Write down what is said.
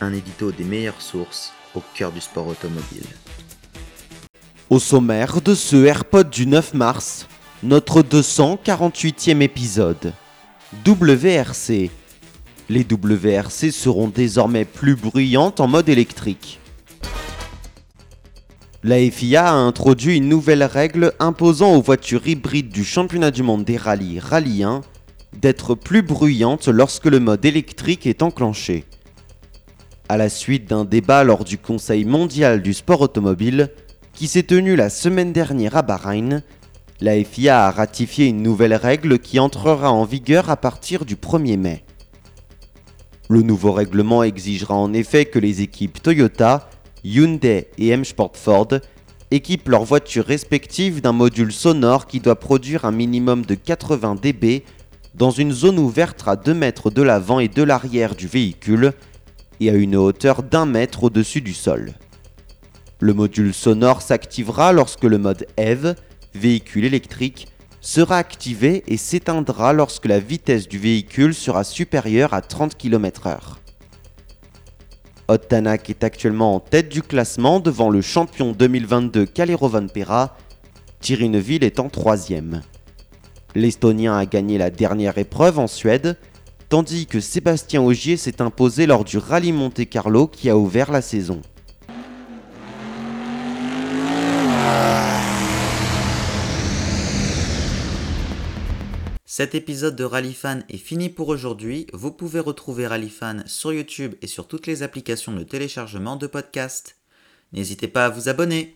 Un édito des meilleures sources au cœur du sport automobile. Au sommaire de ce AirPod du 9 mars, notre 248e épisode. WRC. Les WRC seront désormais plus bruyantes en mode électrique. La FIA a introduit une nouvelle règle imposant aux voitures hybrides du championnat du monde des rallyes Rallye 1 d'être plus bruyantes lorsque le mode électrique est enclenché. À la suite d'un débat lors du Conseil mondial du sport automobile, qui s'est tenu la semaine dernière à Bahreïn, la FIA a ratifié une nouvelle règle qui entrera en vigueur à partir du 1er mai. Le nouveau règlement exigera en effet que les équipes Toyota, Hyundai et M Sport Ford équipent leurs voitures respectives d'un module sonore qui doit produire un minimum de 80 dB dans une zone ouverte à 2 mètres de l'avant et de l'arrière du véhicule à une hauteur d'un mètre au-dessus du sol. Le module sonore s'activera lorsque le mode EV, véhicule électrique, sera activé et s'éteindra lorsque la vitesse du véhicule sera supérieure à 30 km/h. Ottanak est actuellement en tête du classement devant le champion 2022 Calero Vanpera, Thierry Neuville est en troisième. L'Estonien a gagné la dernière épreuve en Suède, tandis que Sébastien Ogier s'est imposé lors du rallye Monte Carlo qui a ouvert la saison. Cet épisode de Rallyfan est fini pour aujourd'hui. Vous pouvez retrouver Rallyfan sur YouTube et sur toutes les applications de téléchargement de podcasts. N'hésitez pas à vous abonner.